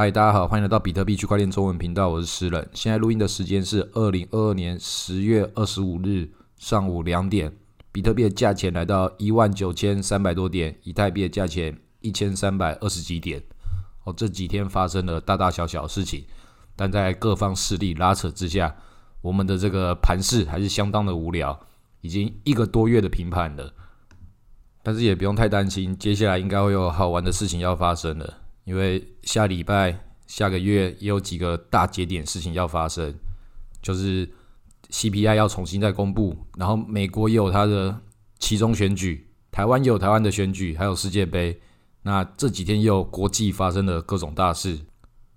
嗨，大家好，欢迎来到比特币区块链中文频道，我是诗人。现在录音的时间是二零二二年十月二十五日上午两点，比特币的价钱来到一万九千三百多点，以太币的价钱一千三百二十几点。哦，这几天发生了大大小小的事情，但在各方势力拉扯之下，我们的这个盘势还是相当的无聊，已经一个多月的平盘了。但是也不用太担心，接下来应该会有好玩的事情要发生了。因为下礼拜、下个月也有几个大节点事情要发生，就是 CPI 要重新再公布，然后美国也有它的其中选举，台湾也有台湾的选举，还有世界杯。那这几天也有国际发生的各种大事，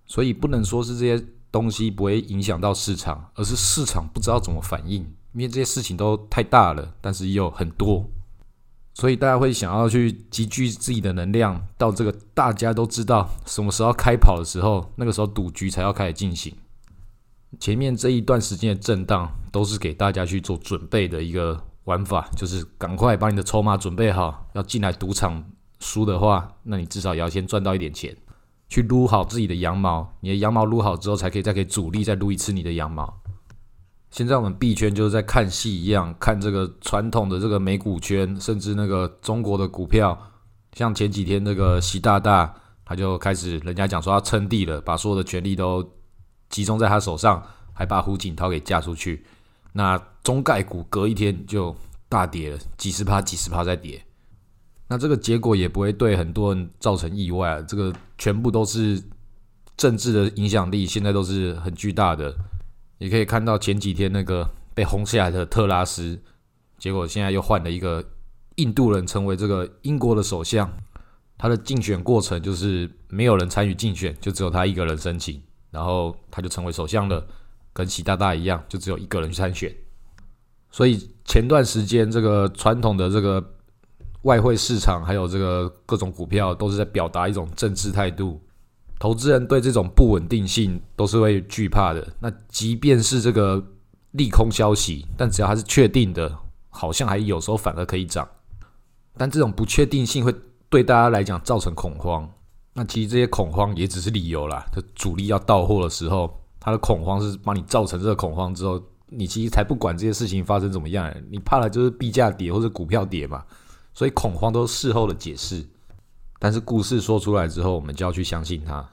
所以不能说是这些东西不会影响到市场，而是市场不知道怎么反应，因为这些事情都太大了，但是也有很多。所以大家会想要去集聚自己的能量，到这个大家都知道什么时候开跑的时候，那个时候赌局才要开始进行。前面这一段时间的震荡，都是给大家去做准备的一个玩法，就是赶快把你的筹码准备好，要进来赌场。输的话，那你至少也要先赚到一点钱，去撸好自己的羊毛。你的羊毛撸好之后，才可以再给主力再撸一次你的羊毛。现在我们币圈就是在看戏一样，看这个传统的这个美股圈，甚至那个中国的股票，像前几天那个习大大，他就开始人家讲说他称帝了，把所有的权力都集中在他手上，还把胡锦涛给嫁出去。那中概股隔一天就大跌了，几十趴、几十趴在跌。那这个结果也不会对很多人造成意外，这个全部都是政治的影响力，现在都是很巨大的。也可以看到前几天那个被轰下来的特拉斯，结果现在又换了一个印度人成为这个英国的首相。他的竞选过程就是没有人参与竞选，就只有他一个人申请，然后他就成为首相了，跟习大大一样，就只有一个人去参选。所以前段时间这个传统的这个外汇市场还有这个各种股票都是在表达一种政治态度。投资人对这种不稳定性都是会惧怕的。那即便是这个利空消息，但只要它是确定的，好像还有时候反而可以涨。但这种不确定性会对大家来讲造成恐慌。那其实这些恐慌也只是理由啦。就主力要到货的时候，它的恐慌是帮你造成这个恐慌之后，你其实才不管这些事情发生怎么样，你怕的就是币价跌或者股票跌嘛。所以恐慌都是事后的解释。但是故事说出来之后，我们就要去相信它。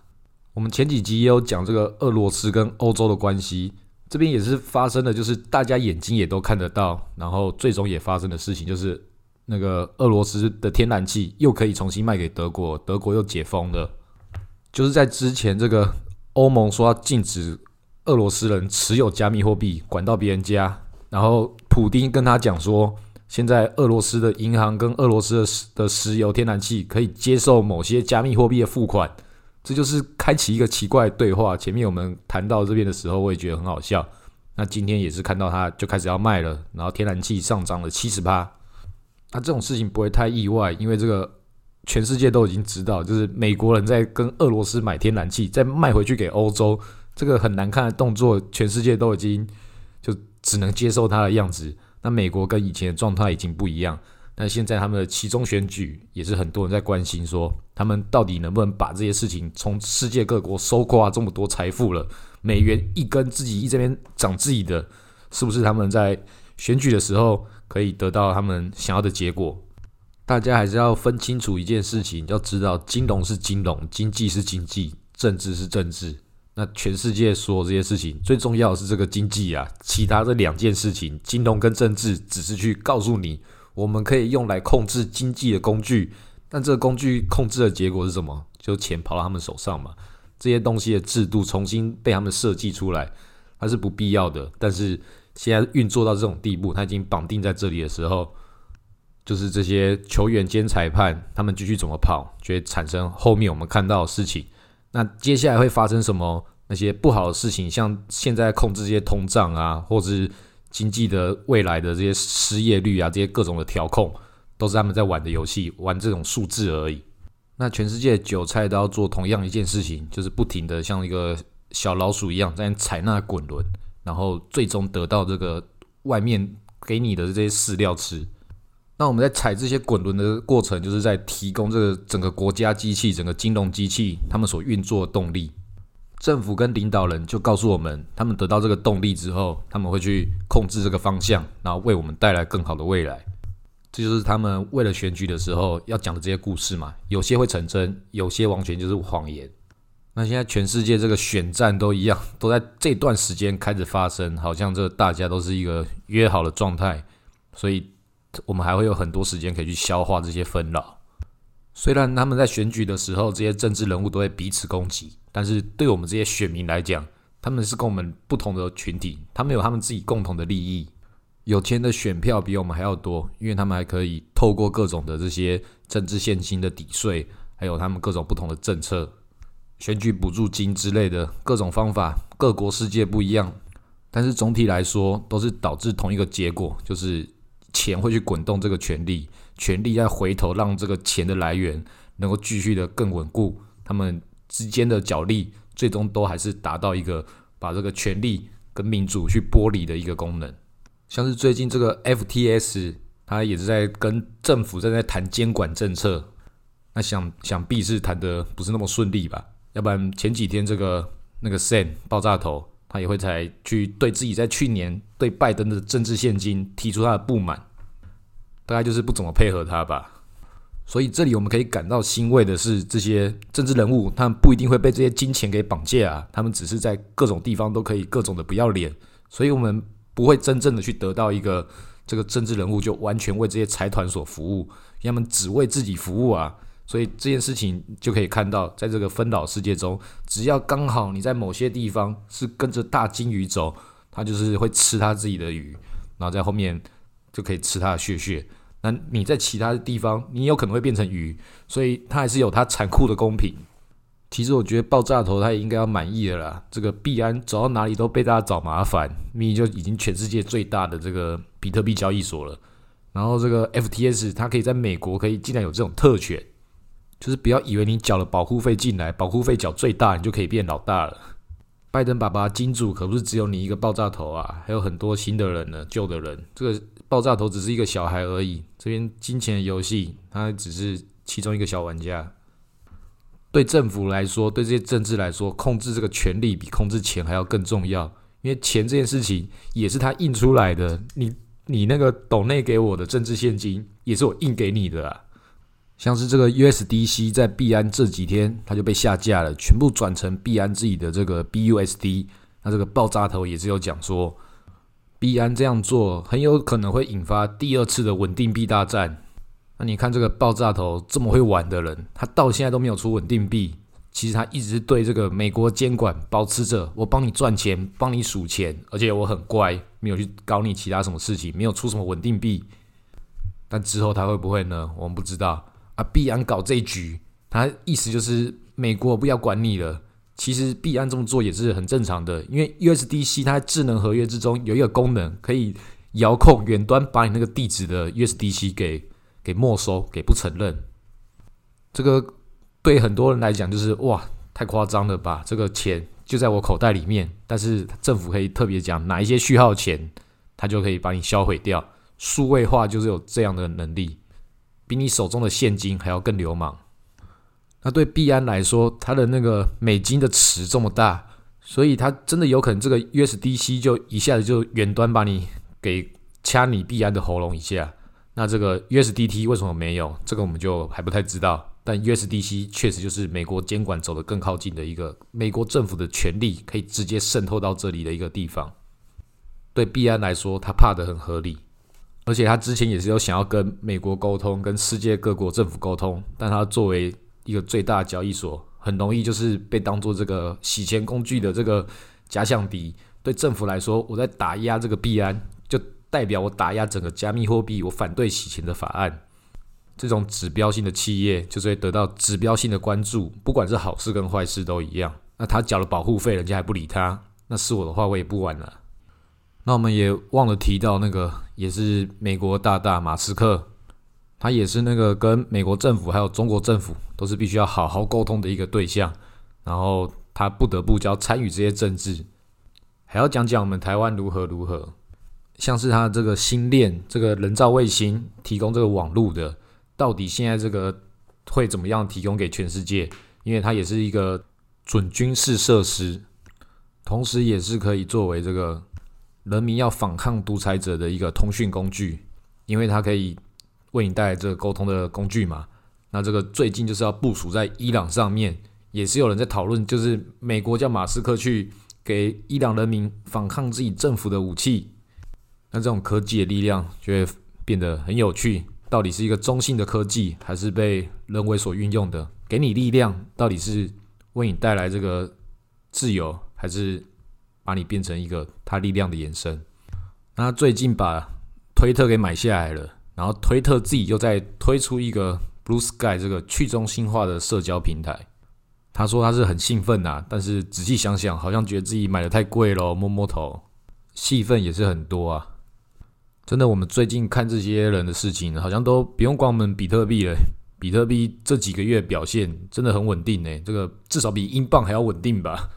我们前几集也有讲这个俄罗斯跟欧洲的关系，这边也是发生的，就是大家眼睛也都看得到，然后最终也发生的事情，就是那个俄罗斯的天然气又可以重新卖给德国，德国又解封了。就是在之前，这个欧盟说要禁止俄罗斯人持有加密货币，管到别人家，然后普丁跟他讲说，现在俄罗斯的银行跟俄罗斯的石的石油天然气可以接受某些加密货币的付款。这就是开启一个奇怪的对话。前面我们谈到这边的时候，我也觉得很好笑。那今天也是看到它就开始要卖了，然后天然气上涨了七十八。那这种事情不会太意外，因为这个全世界都已经知道，就是美国人在跟俄罗斯买天然气，再卖回去给欧洲，这个很难看的动作，全世界都已经就只能接受它的样子。那美国跟以前的状态已经不一样。但现在他们的其中选举也是很多人在关心，说他们到底能不能把这些事情从世界各国收刮这么多财富了？美元一根自己一这边涨自己的，是不是他们在选举的时候可以得到他们想要的结果？大家还是要分清楚一件事情，要知道金融是金融，经济是经济，政治是政治。那全世界所有这些事情，最重要的是这个经济啊，其他这两件事情，金融跟政治只是去告诉你。我们可以用来控制经济的工具，但这个工具控制的结果是什么？就钱跑到他们手上嘛。这些东西的制度重新被他们设计出来，它是不必要的。但是现在运作到这种地步，它已经绑定在这里的时候，就是这些球员兼裁判，他们继续怎么跑，就会产生后面我们看到的事情。那接下来会发生什么？那些不好的事情，像现在控制这些通胀啊，或者是。经济的未来的这些失业率啊，这些各种的调控，都是他们在玩的游戏，玩这种数字而已。那全世界韭菜都要做同样一件事情，就是不停的像一个小老鼠一样在踩那滚轮，然后最终得到这个外面给你的这些饲料吃。那我们在踩这些滚轮的过程，就是在提供这个整个国家机器、整个金融机器他们所运作的动力。政府跟领导人就告诉我们，他们得到这个动力之后，他们会去控制这个方向，然后为我们带来更好的未来。这就是他们为了选举的时候要讲的这些故事嘛。有些会成真，有些完全就是谎言。那现在全世界这个选战都一样，都在这段时间开始发生，好像这大家都是一个约好的状态，所以我们还会有很多时间可以去消化这些纷扰。虽然他们在选举的时候，这些政治人物都会彼此攻击，但是对我们这些选民来讲，他们是跟我们不同的群体，他们有他们自己共同的利益。有钱的选票比我们还要多，因为他们还可以透过各种的这些政治现金的抵税，还有他们各种不同的政策。选举补助金之类的各种方法，各国世界不一样，但是总体来说都是导致同一个结果，就是钱会去滚动这个权力，权力再回头让这个钱的来源能够继续的更稳固，他们之间的角力最终都还是达到一个把这个权力跟民主去剥离的一个功能。像是最近这个 FTS，它也是在跟政府正在谈监管政策，那想想必是谈的不是那么顺利吧。要不然前几天这个那个 Sam 爆炸头，他也会才去对自己在去年对拜登的政治现金提出他的不满，大概就是不怎么配合他吧。所以这里我们可以感到欣慰的是，这些政治人物他们不一定会被这些金钱给绑架啊，他们只是在各种地方都可以各种的不要脸，所以我们不会真正的去得到一个这个政治人物就完全为这些财团所服务，他们只为自己服务啊。所以这件事情就可以看到，在这个分岛世界中，只要刚好你在某些地方是跟着大金鱼走，它就是会吃它自己的鱼，然后在后面就可以吃它的血血。那你在其他的地方，你有可能会变成鱼，所以它还是有它残酷的公平。其实我觉得爆炸头他也应该要满意的啦。这个币安走到哪里都被大家找麻烦，咪就已经全世界最大的这个比特币交易所了。然后这个 FTS 它可以在美国可以竟然有这种特权。就是不要以为你缴了保护费进来，保护费缴最大，你就可以变老大了。拜登爸爸金主可不是只有你一个爆炸头啊，还有很多新的人呢，旧的人。这个爆炸头只是一个小孩而已，这边金钱游戏，他只是其中一个小玩家。对政府来说，对这些政治来说，控制这个权力比控制钱还要更重要，因为钱这件事情也是他印出来的。你你那个斗内给我的政治现金，也是我印给你的啊。像是这个 USDC 在币安这几天，它就被下架了，全部转成币安自己的这个 BUSD。那这个爆炸头也是有讲说，币安这样做很有可能会引发第二次的稳定币大战。那你看这个爆炸头这么会玩的人，他到现在都没有出稳定币，其实他一直对这个美国监管保持着我帮你赚钱，帮你数钱，而且我很乖，没有去搞你其他什么事情，没有出什么稳定币。但之后他会不会呢？我们不知道。啊，必安搞这一局，他意思就是美国不要管你了。其实币安这么做也是很正常的，因为 USDC 它智能合约之中有一个功能，可以遥控远端把你那个地址的 USDC 给给没收，给不承认。这个对很多人来讲就是哇，太夸张了吧？这个钱就在我口袋里面，但是政府可以特别讲哪一些序号钱，它就可以把你销毁掉。数位化就是有这样的能力。比你手中的现金还要更流氓。那对币安来说，它的那个美金的池这么大，所以它真的有可能这个 USDC 就一下子就远端把你给掐你币安的喉咙一下。那这个 USDT 为什么没有？这个我们就还不太知道。但 USDC 确实就是美国监管走得更靠近的一个美国政府的权力可以直接渗透到这里的一个地方。对币安来说，他怕的很合理。而且他之前也是有想要跟美国沟通，跟世界各国政府沟通，但他作为一个最大的交易所，很容易就是被当做这个洗钱工具的这个假想敌。对政府来说，我在打压这个币安，就代表我打压整个加密货币，我反对洗钱的法案。这种指标性的企业就是会得到指标性的关注，不管是好事跟坏事都一样。那他缴了保护费，人家还不理他，那是我的话，我也不玩了。那我们也忘了提到那个，也是美国大大马斯克，他也是那个跟美国政府还有中国政府都是必须要好好沟通的一个对象。然后他不得不就要参与这些政治，还要讲讲我们台湾如何如何。像是他这个星链这个人造卫星提供这个网络的，到底现在这个会怎么样提供给全世界？因为它也是一个准军事设施，同时也是可以作为这个人民要反抗独裁者的一个通讯工具，因为它可以为你带来这个沟通的工具嘛。那这个最近就是要部署在伊朗上面，也是有人在讨论，就是美国叫马斯克去给伊朗人民反抗自己政府的武器。那这种科技的力量就会变得很有趣，到底是一个中性的科技，还是被人为所运用的？给你力量，到底是为你带来这个自由，还是把你变成一个它力量的延伸？那最近把推特给买下来了，然后推特自己又在推出一个。Blue Sky 这个去中心化的社交平台，他说他是很兴奋呐，但是仔细想想，好像觉得自己买的太贵咯，摸摸头，戏份也是很多啊。真的，我们最近看这些人的事情，好像都不用管我们比特币了。比特币这几个月表现真的很稳定呢，这个至少比英镑还要稳定吧。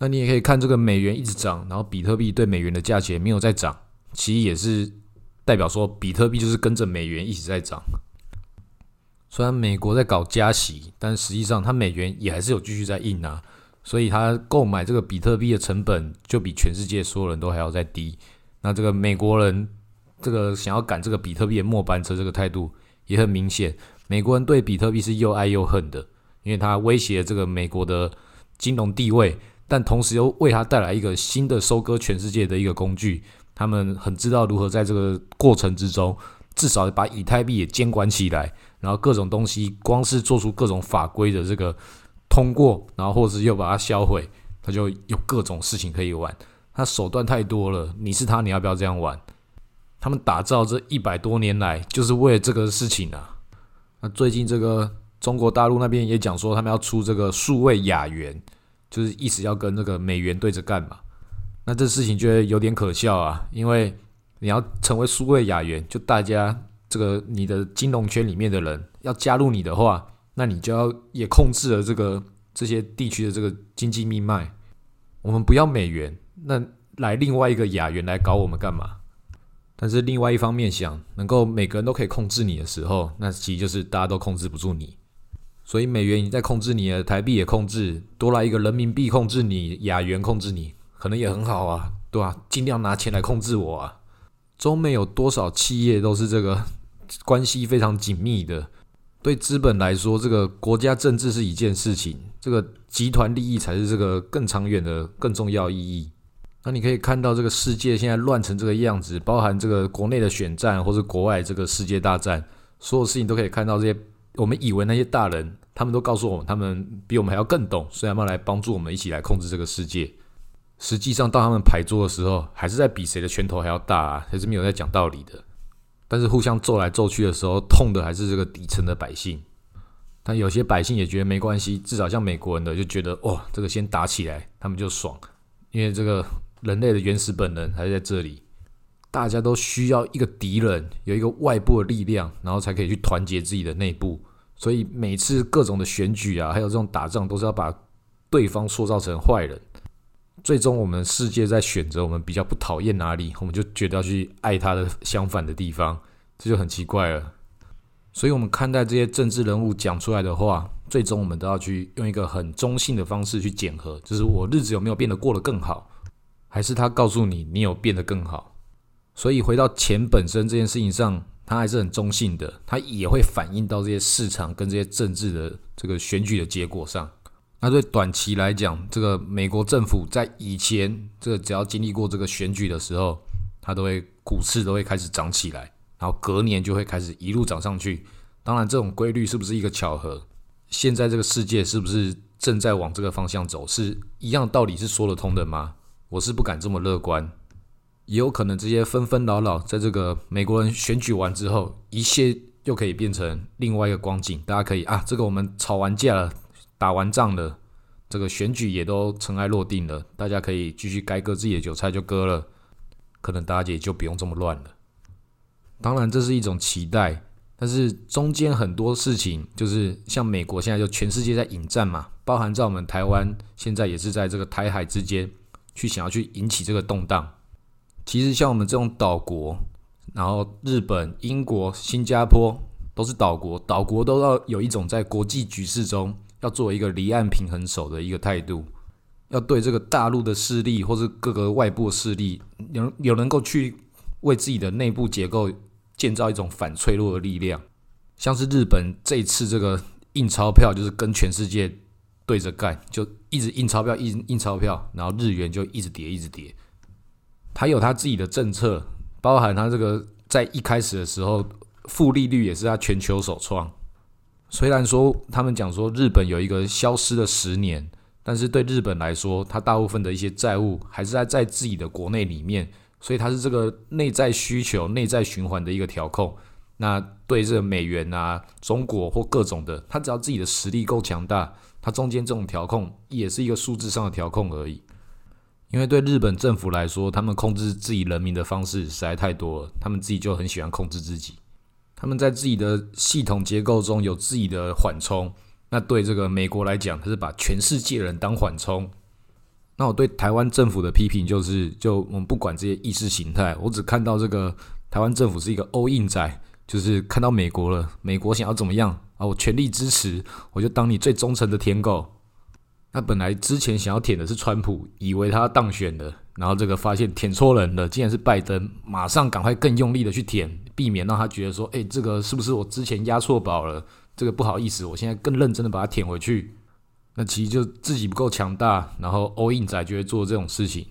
那你也可以看这个美元一直涨，然后比特币对美元的价钱没有在涨，其实也是代表说比特币就是跟着美元一起在涨。虽然美国在搞加息，但实际上它美元也还是有继续在印啊，所以它购买这个比特币的成本就比全世界所有人都还要再低。那这个美国人这个想要赶这个比特币的末班车，这个态度也很明显。美国人对比特币是又爱又恨的，因为它威胁这个美国的金融地位，但同时又为它带来一个新的收割全世界的一个工具。他们很知道如何在这个过程之中，至少把以太币也监管起来。然后各种东西，光是做出各种法规的这个通过，然后或是又把它销毁，他就有各种事情可以玩。他手段太多了，你是他，你要不要这样玩？他们打造这一百多年来，就是为了这个事情啊。那最近这个中国大陆那边也讲说，他们要出这个数位雅元，就是意思要跟那个美元对着干嘛。那这事情觉得有点可笑啊，因为你要成为苏位雅元，就大家。这个你的金融圈里面的人要加入你的话，那你就要也控制了这个这些地区的这个经济命脉。我们不要美元，那来另外一个亚元来搞我们干嘛？但是另外一方面想，能够每个人都可以控制你的时候，那其实就是大家都控制不住你。所以美元已经在控制你了，台币也控制，多来一个人民币控制你，亚元控制你，可能也很好啊，对吧？尽量拿钱来控制我啊。中美有多少企业都是这个？关系非常紧密的，对资本来说，这个国家政治是一件事情，这个集团利益才是这个更长远的、更重要意义。那你可以看到，这个世界现在乱成这个样子，包含这个国内的选战，或是国外这个世界大战，所有事情都可以看到。这些我们以为那些大人，他们都告诉我们，他们比我们还要更懂，所以他们来帮助我们一起来控制这个世界。实际上，当他们排桌的时候，还是在比谁的拳头还要大啊，还是没有在讲道理的。但是互相揍来揍去的时候，痛的还是这个底层的百姓。但有些百姓也觉得没关系，至少像美国人的就觉得，哇，这个先打起来，他们就爽，因为这个人类的原始本能还是在这里。大家都需要一个敌人，有一个外部的力量，然后才可以去团结自己的内部。所以每次各种的选举啊，还有这种打仗，都是要把对方塑造成坏人。最终，我们世界在选择我们比较不讨厌哪里，我们就觉得要去爱他的相反的地方，这就很奇怪了。所以，我们看待这些政治人物讲出来的话，最终我们都要去用一个很中性的方式去检核，就是我日子有没有变得过得更好，还是他告诉你你有变得更好。所以，回到钱本身这件事情上，它还是很中性的，它也会反映到这些市场跟这些政治的这个选举的结果上。那对短期来讲，这个美国政府在以前，这个只要经历过这个选举的时候，它都会股市都会开始涨起来，然后隔年就会开始一路涨上去。当然，这种规律是不是一个巧合？现在这个世界是不是正在往这个方向走？是一样道理是说得通的吗？我是不敢这么乐观。也有可能这些纷纷扰扰，在这个美国人选举完之后，一切又可以变成另外一个光景。大家可以啊，这个我们吵完架了。打完仗了，这个选举也都尘埃落定了，大家可以继续该割自己的韭菜就割了，可能大家也就不用这么乱了。当然，这是一种期待，但是中间很多事情，就是像美国现在就全世界在引战嘛，包含在我们台湾现在也是在这个台海之间去想要去引起这个动荡。其实像我们这种岛国，然后日本、英国、新加坡都是岛国，岛国都要有一种在国际局势中。要作为一个离岸平衡手的一个态度，要对这个大陆的势力或是各个外部势力有有能够去为自己的内部结构建造一种反脆弱的力量。像是日本这一次这个印钞票，就是跟全世界对着干，就一直印钞票，印印钞票，然后日元就一直跌，一直跌。他有他自己的政策，包含他这个在一开始的时候，负利率也是他全球首创。虽然说他们讲说日本有一个消失的十年，但是对日本来说，它大部分的一些债务还是在在自己的国内里面，所以它是这个内在需求、内在循环的一个调控。那对这个美元啊、中国或各种的，它只要自己的实力够强大，它中间这种调控也是一个数字上的调控而已。因为对日本政府来说，他们控制自己人民的方式实在太多了，他们自己就很喜欢控制自己。他们在自己的系统结构中有自己的缓冲。那对这个美国来讲，他是把全世界人当缓冲。那我对台湾政府的批评就是，就我们不管这些意识形态，我只看到这个台湾政府是一个欧印仔。就是看到美国了，美国想要怎么样啊？我全力支持，我就当你最忠诚的舔狗。那本来之前想要舔的是川普，以为他当选的，然后这个发现舔错人了，竟然是拜登，马上赶快更用力的去舔，避免让他觉得说，哎，这个是不是我之前压错宝了？这个不好意思，我现在更认真的把它舔回去。那其实就自己不够强大，然后 all in 仔就会做这种事情，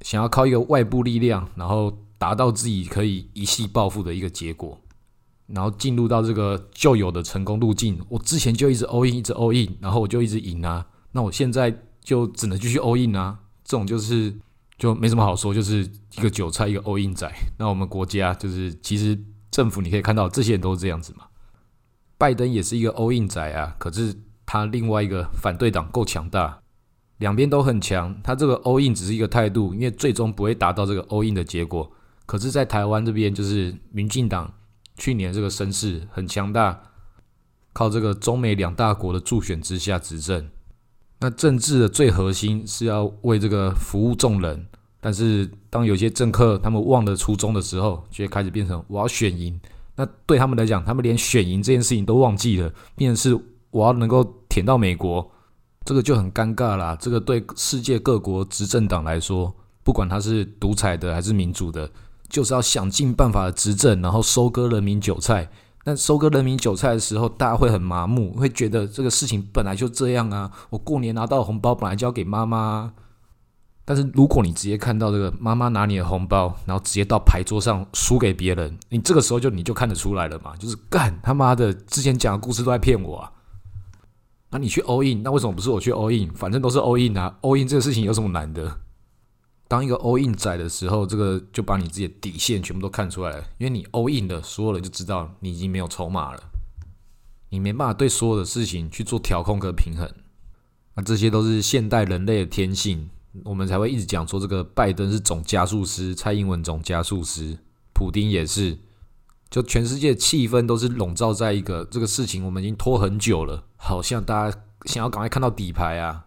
想要靠一个外部力量，然后。达到自己可以一系暴富的一个结果，然后进入到这个旧有的成功路径。我之前就一直 all in，一直 all in，然后我就一直赢啊。那我现在就只能继续 all in 啊。这种就是就没什么好说，就是一个韭菜，一个 all in 仔。那我们国家就是其实政府你可以看到，这些人都是这样子嘛。拜登也是一个 all in 仔啊，可是他另外一个反对党够强大，两边都很强。他这个 all in 只是一个态度，因为最终不会达到这个 all in 的结果。可是，在台湾这边，就是民进党去年这个声势很强大，靠这个中美两大国的助选之下执政。那政治的最核心是要为这个服务众人，但是当有些政客他们忘了初衷的时候，就会开始变成我要选赢。那对他们来讲，他们连选赢这件事情都忘记了，变成是我要能够舔到美国，这个就很尴尬啦。这个对世界各国执政党来说，不管他是独裁的还是民主的。就是要想尽办法的执政，然后收割人民韭菜。但收割人民韭菜的时候，大家会很麻木，会觉得这个事情本来就这样啊。我过年拿到红包，本来就要给妈妈。但是如果你直接看到这个妈妈拿你的红包，然后直接到牌桌上输给别人，你这个时候就你就看得出来了嘛，就是干他妈的之前讲的故事都在骗我啊。那你去 all in，那为什么不是我去 all in？反正都是 all in 啊，all in 这个事情有什么难的？当一个 all in 仔的时候，这个就把你自己的底线全部都看出来了。因为你 all in 的，所有人就知道你已经没有筹码了，你没办法对所有的事情去做调控跟平衡。那这些都是现代人类的天性，我们才会一直讲说这个拜登是总加速师，蔡英文总加速师，普丁也是。就全世界气氛都是笼罩在一个这个事情，我们已经拖很久了，好像大家想要赶快看到底牌啊。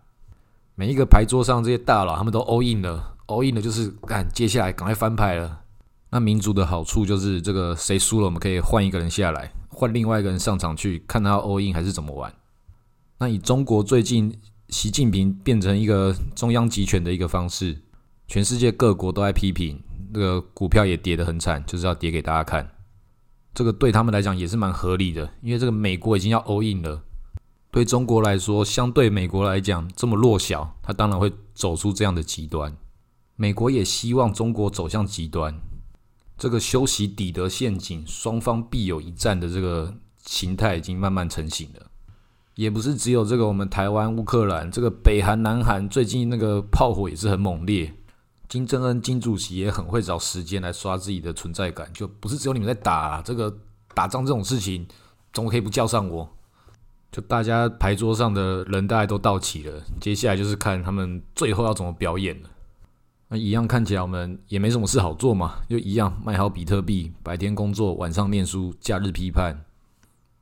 每一个牌桌上这些大佬，他们都 all in 了。All in 的就是干，接下来赶快翻牌了。那民主的好处就是，这个谁输了，我们可以换一个人下来，换另外一个人上场去看他 all in 还是怎么玩。那以中国最近习近平变成一个中央集权的一个方式，全世界各国都在批评，这个股票也跌得很惨，就是要跌给大家看。这个对他们来讲也是蛮合理的，因为这个美国已经要 all in 了，对中国来说，相对美国来讲这么弱小，他当然会走出这样的极端。美国也希望中国走向极端，这个修习底德陷阱，双方必有一战的这个形态已经慢慢成型了。也不是只有这个，我们台湾、乌克兰，这个北韩、南韩最近那个炮火也是很猛烈。金正恩、金主席也很会找时间来刷自己的存在感，就不是只有你们在打这个打仗这种事情，怎么可以不叫上我？就大家牌桌上的人大家都到齐了，接下来就是看他们最后要怎么表演了。那一样看起来我们也没什么事好做嘛，就一样卖好比特币，白天工作，晚上念书，假日批判。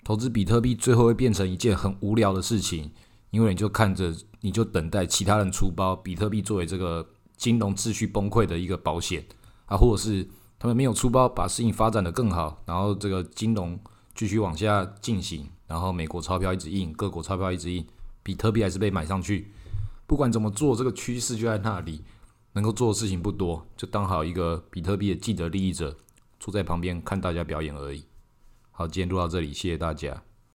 投资比特币最后会变成一件很无聊的事情，因为你就看着，你就等待其他人出包，比特币作为这个金融秩序崩溃的一个保险啊，或者是他们没有出包，把事情发展的更好，然后这个金融继续往下进行，然后美国钞票一直印，各国钞票一直印，比特币还是被买上去。不管怎么做，这个趋势就在那里，能够做的事情不多，就当好一个比特币的既得利益者，坐在旁边看大家表演而已。好，今天录到这里，谢谢大家。